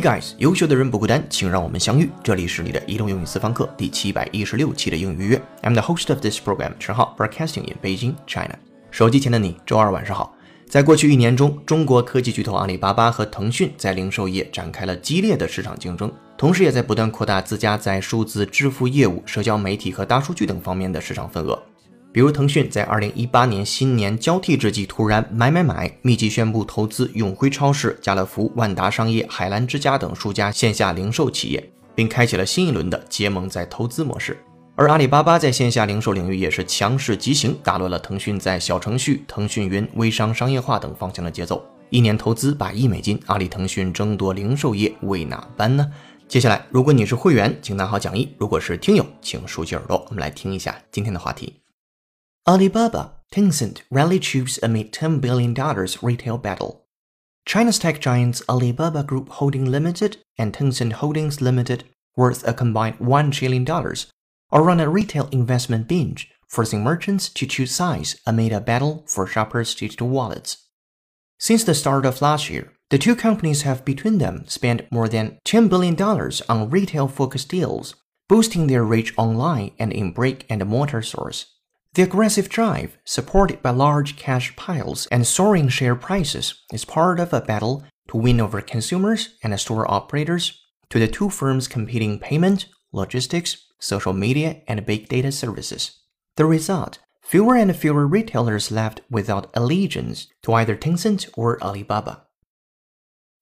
Guys，优秀的人不孤单，请让我们相遇。这里是你的移动英语私房课第七百一十六期的英语约。I'm the host of this program，陈浩，broadcasting in Beijing, China。手机前的你，周二晚上好。在过去一年中，中国科技巨头阿里巴巴和腾讯在零售业展开了激烈的市场竞争，同时也在不断扩大自家在数字支付业务、社交媒体和大数据等方面的市场份额。比如，腾讯在2018年新年交替之际突然买买买，密集宣布投资永辉超市、家乐福、万达商业、海澜之家等数家线下零售企业，并开启了新一轮的结盟再投资模式。而阿里巴巴在线下零售领域也是强势急行，打乱了腾讯在小程序、腾讯云、微商商业化等方向的节奏。一年投资百亿美金，阿里、腾讯争夺零售业，为哪般呢？接下来，如果你是会员，请拿好讲义；如果是听友，请竖起耳朵，我们来听一下今天的话题。Alibaba Tencent rally troops amid $10 billion retail battle. China's tech giants Alibaba Group Holding Limited and Tencent Holdings Limited, worth a combined $1 trillion, or run a retail investment binge, forcing merchants to choose sides amid a battle for shoppers' digital wallets. Since the start of last year, the two companies have between them spent more than $10 billion on retail focused deals, boosting their reach online and in brick and mortar stores. The aggressive drive, supported by large cash piles and soaring share prices, is part of a battle to win over consumers and store operators to the two firms competing payment, logistics, social media, and big data services. The result fewer and fewer retailers left without allegiance to either Tencent or Alibaba.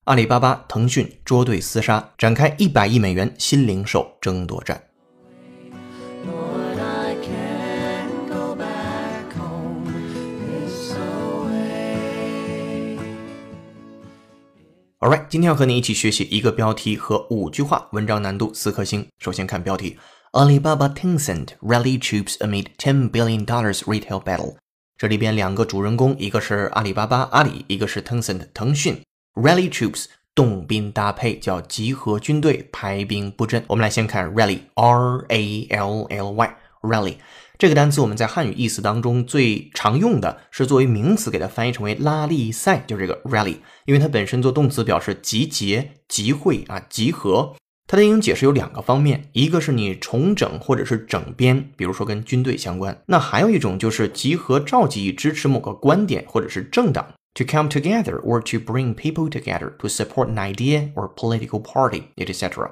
阿里巴巴、腾讯捉对厮杀，展开一百亿美元新零售争夺战。 Alright，今天要和你一起学习一个标题和五句话，文章难度四颗星。首先看标题：Alibaba Tencent rally troops amid ten billion dollars retail battle。这里边两个主人公，一个是阿里巴巴阿里，一个是 Tencent 腾讯。Rally troops 动兵搭配，叫集合军队，排兵布阵。我们来先看 rally，R A L L Y，rally 这个单词我们在汉语意思当中最常用的是作为名词，给它翻译成为拉力赛，就是这个 rally，因为它本身做动词表示集结、集会啊、集合。它的英语解释有两个方面，一个是你重整或者是整编，比如说跟军队相关；那还有一种就是集合、召集、支持某个观点或者是政党。To come together or to bring people together to support an idea or political party, etc.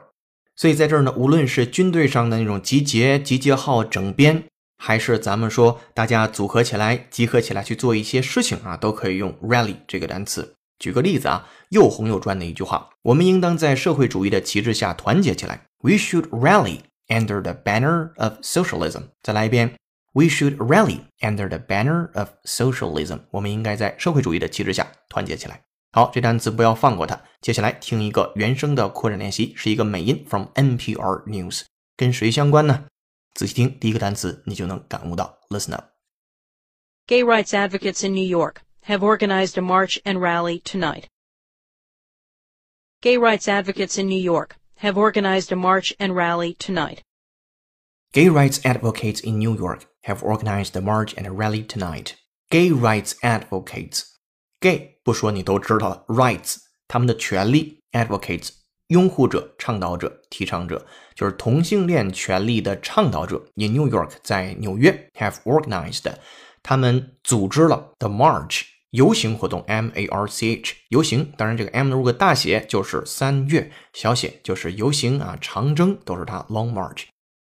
所以在这儿呢，无论是军队上的那种集结、集结号、整编，还是咱们说大家组合起来、集合起来去做一些事情啊，都可以用 rally 这个单词。举个例子啊，又红又专的一句话：我们应当在社会主义的旗帜下团结起来。We should rally under the banner of socialism。再来一遍：We should rally under the banner of socialism。我们应该在社会主义的旗帜下团结起来。好，这单词不要放过它。接下来听一个原声的扩展练习，是一个美音 from NPR News，跟谁相关呢？仔细听，第一个单词你就能感悟到。Listen up。 Gay rights advocates in New York have organized a march and rally tonight. Gay rights advocates in New York have organized a march and rally tonight. Gay rights advocates in New York have organized a march and a rally tonight. Gay rights advocates, gay 不说你都知道了，rights 他们的权利，advocates 拥护者、倡导者、提倡者，就是同性恋权利的倡导者。In New York，在纽约，have organized，他们组织了 the march 游行活动，M A R C H 游行。当然，这个 M 如果大写就是三月，小写就是游行啊，长征都是它 long march。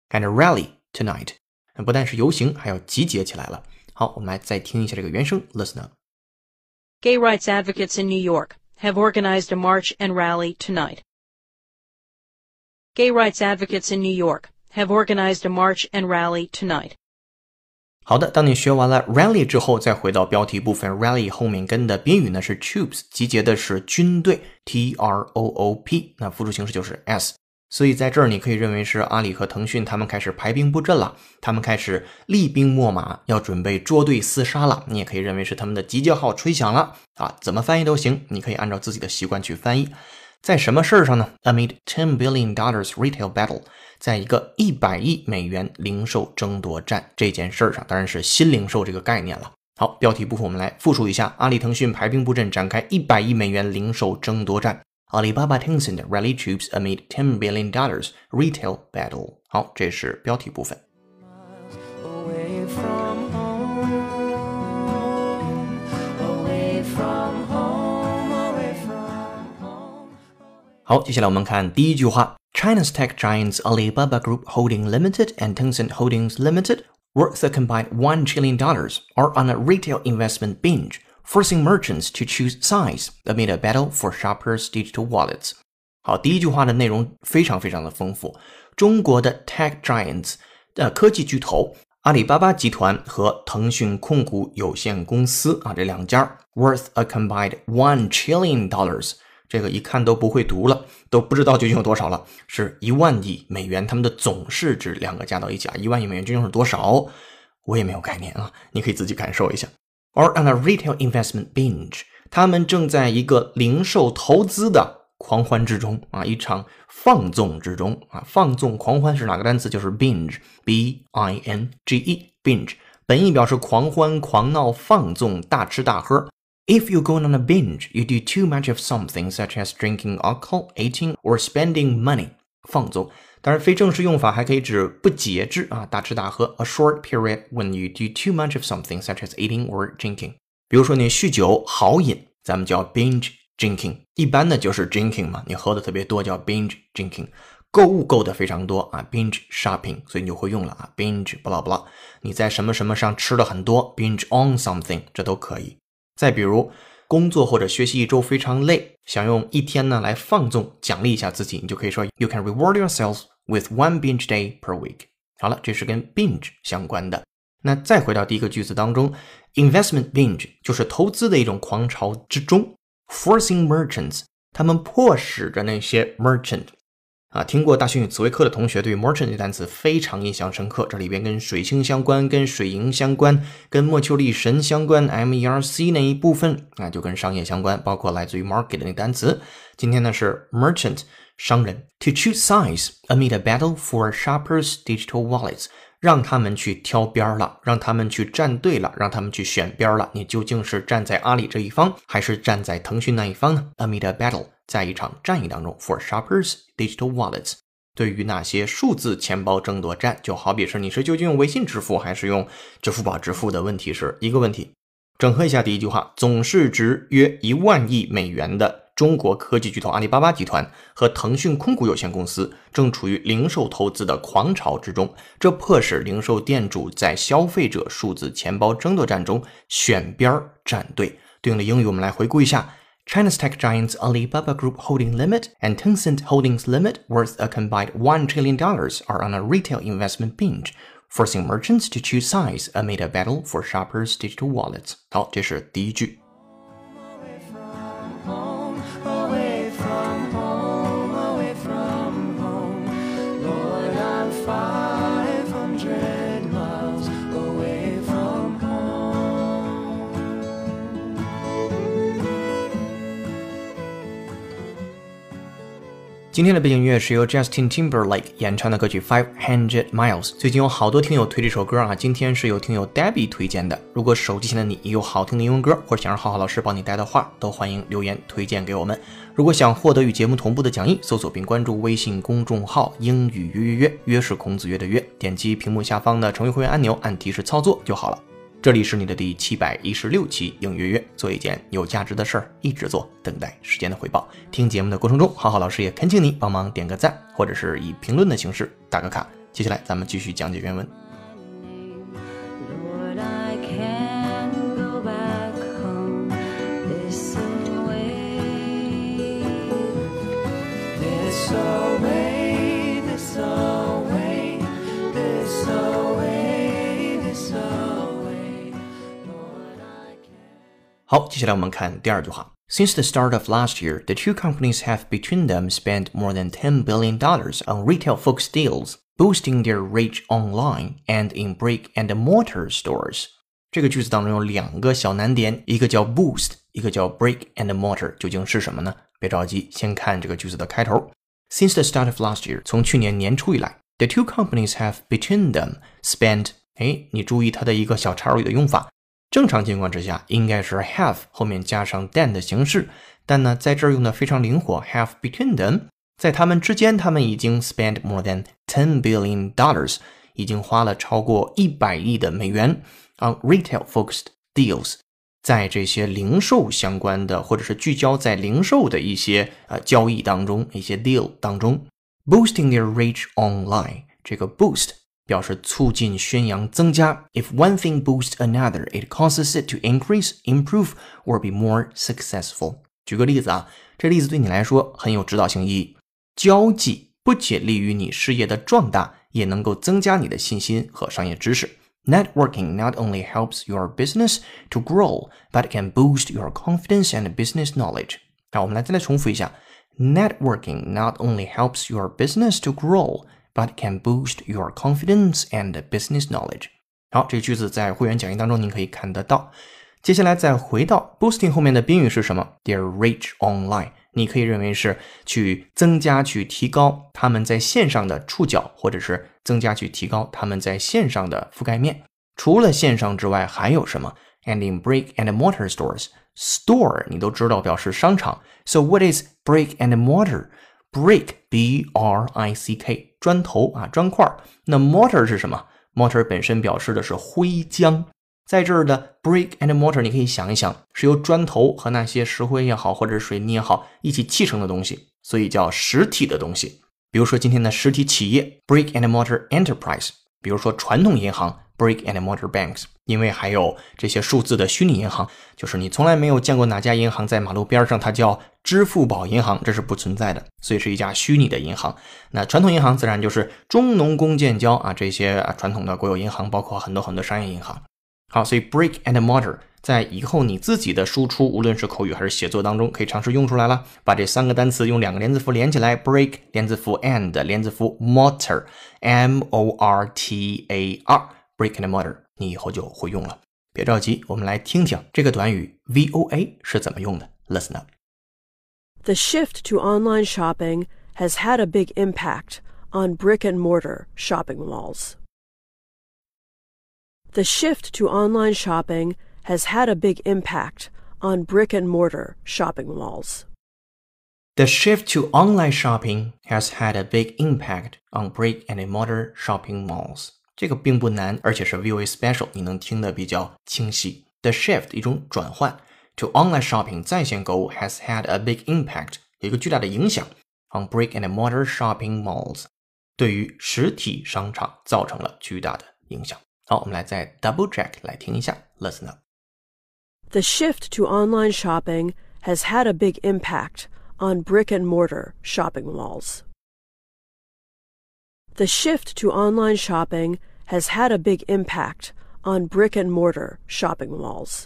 and rally tonight，不但是游行，还要集结起来了。好，我们来再听一下这个原声 Listen，gay rights advocates in New York have organized a march and rally tonight. Gay rights advocates in New York have organized a march and rally tonight. 好的，当你学完了 rally 之后，再回到标题部分，rally 后面跟的宾语呢是 troops，集结的是军队，T R O O P，那复数形式就是 s。所以在这儿，你可以认为是阿里和腾讯他们开始排兵布阵了，他们开始厉兵秣马，要准备捉对厮杀了。你也可以认为是他们的集结号吹响了啊，怎么翻译都行，你可以按照自己的习惯去翻译。在什么事儿上呢？Amid ten billion dollars retail battle，在一个一百亿美元零售争夺战这件事儿上，当然是新零售这个概念了。好，标题部分我们来复述一下：阿里、腾讯排兵布阵，展开一百亿美元零售争夺战。Alibaba Tencent rally troops amid ten billion dollars retail battle。好，这是标题部分。away from home, away from 好，接下来我们看第一句话：China's tech giants Alibaba Group Holding Limited and Tencent Holdings Limited, worth a combined one trillion dollars, are on a retail investment binge, forcing merchants to choose sides amid a battle for shoppers' digital wallets. 好，第一句话的内容非常非常的丰富。中国的 tech giants 的科技巨头阿里巴巴集团和腾讯控股有限公司啊，这两家 worth a combined one trillion dollars。 这个一看都不会读了，都不知道究竟有多少了，是一万亿美元，他们的总市值两个加到一起啊，一万亿美元究竟是多少？我也没有概念啊，你可以自己感受一下。Or on a retail investment binge，他们正在一个零售投资的狂欢之中啊，一场放纵之中啊，放纵狂欢是哪个单词？就是 binge，b i n g e，binge，本意表示狂欢、狂闹、放纵、大吃大喝。If you go on a binge, you do too much of something, such as drinking alcohol, eating, or spending money. 放纵，当然非正式用法还可以指不节制啊，大吃大喝。A short period when you do too much of something, such as eating or drinking. 比如说你酗酒豪饮，咱们叫 binge drinking。一般呢就是 drinking 嘛，你喝的特别多叫 binge drinking。购物购的非常多啊，binge shopping，所以你就会用了啊，binge 不啦不啦。你在什么什么上吃了很多，binge on something，这都可以。 再比如，工作或者学习一周非常累，想用一天呢来放纵奖励一下自己，你就可以说 You can reward yourself with one binge day per week。好了，这是跟 binge 相关的。那再回到第一个句子当中，investment binge 就是投资的一种狂潮之中，forcing merchants，他们迫使着那些 merchant。啊，听过大学语词汇课的同学对 merchant 这个单词非常印象深刻。这里边跟水星相关，跟水银相关，跟莫丘利神相关，M E R C 那一部分啊，就跟商业相关，包括来自于 market 的那单词。今天呢是 merchant 商人，to choose sides amid a battle for shoppers' digital wallets，让他们去挑边儿了，让他们去站队了，让他们去选边儿了。你究竟是站在阿里这一方，还是站在腾讯那一方呢？Amid a battle。在一场战役当中，for shoppers digital wallets，对于那些数字钱包争夺战，就好比是你是究竟用微信支付还是用支付宝支付的问题是一个问题。整合一下第一句话，总市值约一万亿美元的中国科技巨头阿里巴巴集团和腾讯控股有限公司正处于零售投资的狂潮之中，这迫使零售店主在消费者数字钱包争夺战中选边站队。对应的英语我们来回顾一下。China's tech giants Alibaba Group Holding Limit and Tencent Holdings Limit, worth a combined $1 trillion, are on a retail investment binge, forcing merchants to choose sides amid a battle for shoppers' digital wallets. 好，这是第一句。 今天的背景音乐是由 Justin Timberlake 演唱的歌曲《Five Hundred Miles》。最近有好多听友推这首歌啊，今天是有听友 Debbie 推荐的。如果手机前的你也有好听的英文歌，或者想让浩浩老师帮你带的话，都欢迎留言推荐给我们。如果想获得与节目同步的讲义，搜索并关注微信公众号“英语约约约”，约是孔子约的约，点击屏幕下方的成为会员按钮，按提示操作就好了。这里是你的第七百一十六期影约约，做一件有价值的事儿，一直做，等待时间的回报。听节目的过程中，浩浩老师也恳请你帮忙点个赞，或者是以评论的形式打个卡。接下来咱们继续讲解原文。好，接下来我们看第二句话。Since the start of last year, the two companies have between them spent more than $10 billion on retail-focused deals, boosting their reach online and in brick and mortar stores. 这个句子当中有两个小难点，一个叫 boost，一个叫 brick and mortar，究竟是什么呢？ 别着急，先看这个句子的开头。Since the start of last year，从去年年初以来，the two companies have between them spent。哎，你注意它的一个小插入语的用法。 正常情况之下，应该是 have 后面加上 than 的形式，但呢，在这儿用的非常灵活，have between them，在他们之间，他们已经 spend more than ten billion dollars，已经花了超过一百亿的美元 on retail-focused deals。在这些零售相关的，或者是聚焦在零售的一些呃交易当中，一些 deal 当中，boosting their reach online。这个 boost 表示促进、宣扬、增加。If one thing boosts another, it causes it to increase, improve, or be more successful。举个例子啊，这例子对你来说很有指导性意义。交际不仅利于你事业的壮大，也能够增加你的信心和商业知识。Networking not only helps your business to grow, but can boost your confidence and business knowledge. 好，我们来再来重复一下。Networking not only helps your business to grow, but can boost your confidence and business knowledge. 好，这个句子在会员讲义当中您可以看得到。接下来再回到 boosting 后面的宾语是什么？Their reach online。你可以认为是去增加、去提高他们在线上的触角，或者是增加、去提高他们在线上的覆盖面。除了线上之外，还有什么？And in brick and mortar stores, store 你都知道表示商场。So what is brick and mortar? Brick, B-R-I-C-K，砖头啊，砖块。那 mortar 是什么？mortar 本身表示的是灰浆。在这儿的 brick and mortar，你可以想一想，是由砖头和那些石灰也好，或者水泥也好一起砌成的东西，所以叫实体的东西。比如说今天的实体企业 brick and mortar enterprise，比如说传统银行 brick and mortar banks，因为还有这些数字的虚拟银行，就是你从来没有见过哪家银行在马路边上它叫支付宝银行，这是不存在的，所以是一家虚拟的银行。那传统银行自然就是中农工建交啊这些啊传统的国有银行，包括很多很多商业银行。好，所以 brick and mortar 在以后你自己的输出，无论是口语还是写作当中，可以尝试用出来了。把这三个单词用两个连字符连起来，break 连字符 and 连字符 mortar，M-O-R-T-A-R r，break and mortar，你以后就会用了。别着急，我们来听听这个短语 VOA 是怎么用的。Listen up. The shift to online shopping has had a big impact on brick and mortar shopping malls. The shift to online shopping has had a big impact on brick and mortar shopping malls. The shift to online shopping has had a big impact on brick and mortar shopping malls. 这个并不难，而且是 VOA special，你能听得比较清晰。The shift 一种转换，to online shopping 在线购物 has had a big impact 有一个巨大的影响 on brick and mortar shopping malls，对于实体商场造成了巨大的影响。好，我们来再 double check 来听一下，listen up。 The shift to online shopping has had a big impact on brick and mortar shopping malls. The shift to online shopping has had a big impact on brick and mortar shopping malls.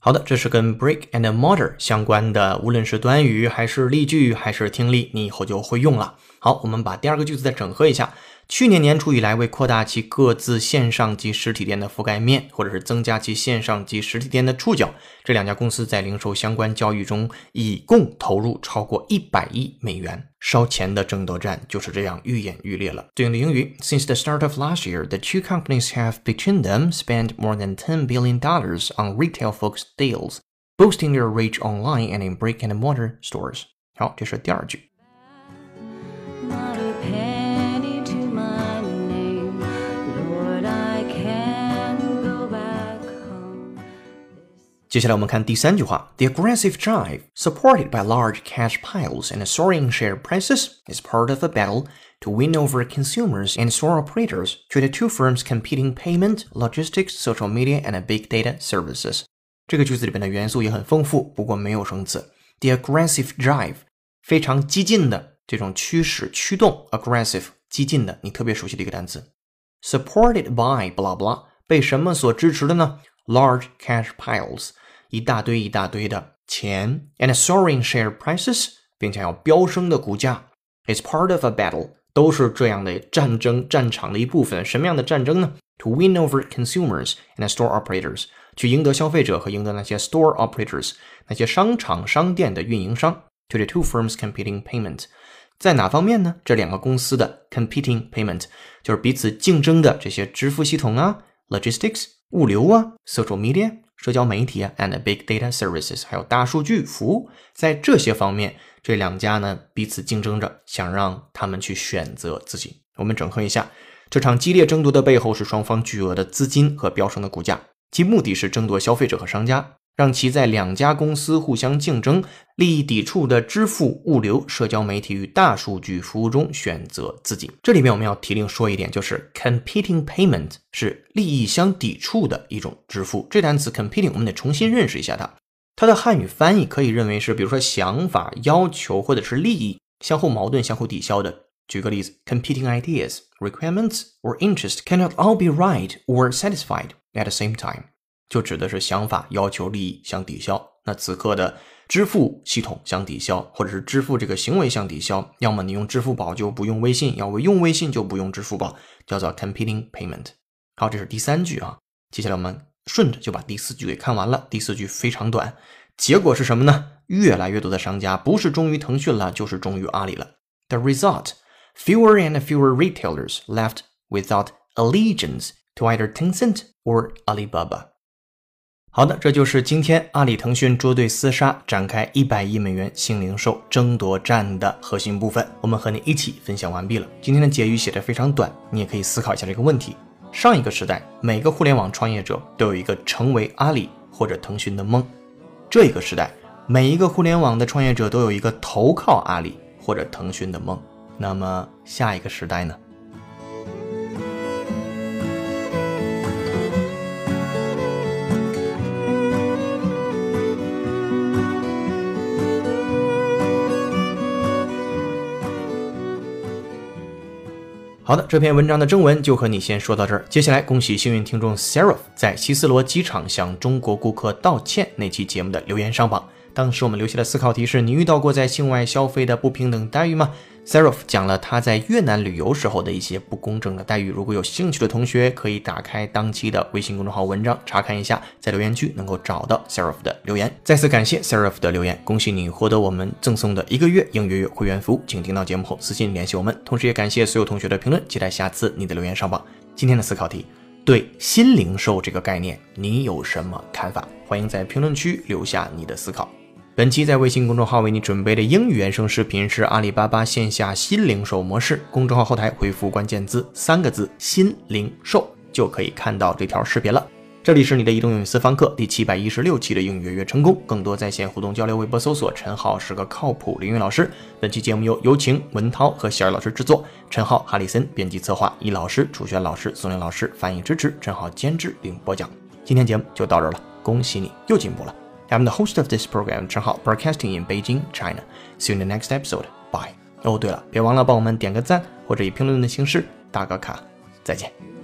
好的，这是跟 brick and mortar 相关的，无论是短语还是例句还是听力，你以后就会用了。好，我们把第二个句子再整合一下。去年年初以来，为扩大其各自线上及实体店的覆盖面，或者是增加其线上及实体店的触角，这两家公司在零售相关交易中一共投入超过一百亿美元。烧钱的争夺战就是这样愈演愈烈了。对应的英语：Since the start of last year, the two companies have between them spent more than ten billion dollars on retail-focused deals, boosting their reach online and in brick-and-mortar stores. 好，这是第二句。接下来我们看第三句话：The aggressive drive, supported by large cash piles and soaring share prices, is part of a battle to win over consumers and store operators to the two firms competing payment, logistics, social media, and big data services. 这个句子里边的元素也很丰富，不过没有生词。The aggressive drive，非常激进的这种驱使、驱动，aggressive 激进的，你特别熟悉的一个单词。Supported by blah blah，被什么所支持的呢 ？Large cash piles，一大堆一大堆的钱，and soaring share prices，并且要飙升的股价。It's part of a battle，都是这样的战争战场的一部分。什么样的战争呢？To win over consumers and store operators，去赢得消费者和赢得那些 store operators，那些商场商店的运营商。 to the two firms competing payment。在哪方面呢？这两个公司的 competing payment 就是彼此竞争的这些支付系统啊，logistics 物流啊，social media 社交媒体啊，and big data services 还有大数据服务，在这些方面，这两家呢彼此竞争着，想让他们去选择自己。我们整合一下，这场激烈争夺的背后是双方巨额的资金和飙升的股价，其目的是争夺消费者和商家。让其在两家公司互相竞争、利益抵触的支付、物流、社交媒体与大数据服务中选择自己。这里面我们要提另说一点，就是 competing payment 是利益相抵触的一种支付。这单词 competing 我们得重新认识一下它。它的汉语翻译可以认为是，比如说想法、要求或者是利益相互矛盾、相互抵消的。举个例子，competing ideas, requirements or interests cannot all be right or satisfied at the same time. 就指的是想法、要求、利益相抵消。那此刻的支付系统相抵消，或者是支付这个行为相抵消。要么你用支付宝就不用微信，要么用微信就不用支付宝，叫做 competing payment。好，这是第三句啊。接下来我们顺着就把第四句给看完了。第四句非常短，结果是什么呢？越来越多的商家不是忠于腾讯了，就是忠于阿里了。The result: fewer and fewer retailers left without allegiance to either Tencent or Alibaba. 好的，这就是今天阿里、腾讯捉对厮杀，展开一百亿美元新零售争夺战的核心部分。我们和你一起分享完毕了。今天的结语写的非常短，你也可以思考一下这个问题：上一个时代，每个互联网创业者都有一个成为阿里或者腾讯的梦；这一个时代，每一个互联网的创业者都有一个投靠阿里或者腾讯的梦。那么下一个时代呢？好的，这篇文章的正文就和你先说到这儿。接下来，恭喜幸运听众 Sarah 在希斯罗机场向中国顾客道歉那期节目的留言上榜。当时我们留下的思考题是：你遇到过在境外消费的不平等待遇吗？Sarah 讲了他在越南旅游时候的一些不公正的待遇。如果有兴趣的同学，可以打开当期的微信公众号文章查看一下，在留言区能够找到 Sarah 的留言。再次感谢 Sarah 的留言，恭喜你获得我们赠送的一个月应月月会员服务。请听到节目后私信联系我们。同时也感谢所有同学的评论，期待下次你的留言上榜。今天的思考题：对新零售这个概念，你有什么看法？欢迎在评论区留下你的思考。本期在微信公众号为你准备的英语原声视频是阿里巴巴线下新零售模式。公众号后台回复关键字三个字“新零售”就可以看到这条视频了。这里是你的移动英语私房课第七百一十六期的英语月月成功。更多在线互动交流，微博搜索“陈浩是个靠谱英语老师”。本期节目由有请文涛和小雨老师制作，陈浩、哈里森编辑策划，易老师、楚轩老师、宋林老师翻译支持，陈浩监制并播讲。今天节目就到这儿了，恭喜你又进步了。I'm the host of this program, Chen Hao, broadcasting in Beijing, China. See you in the next episode. Bye. 哦，对了，别忘了帮我们点个赞，或者以评论的形式打个卡。再见。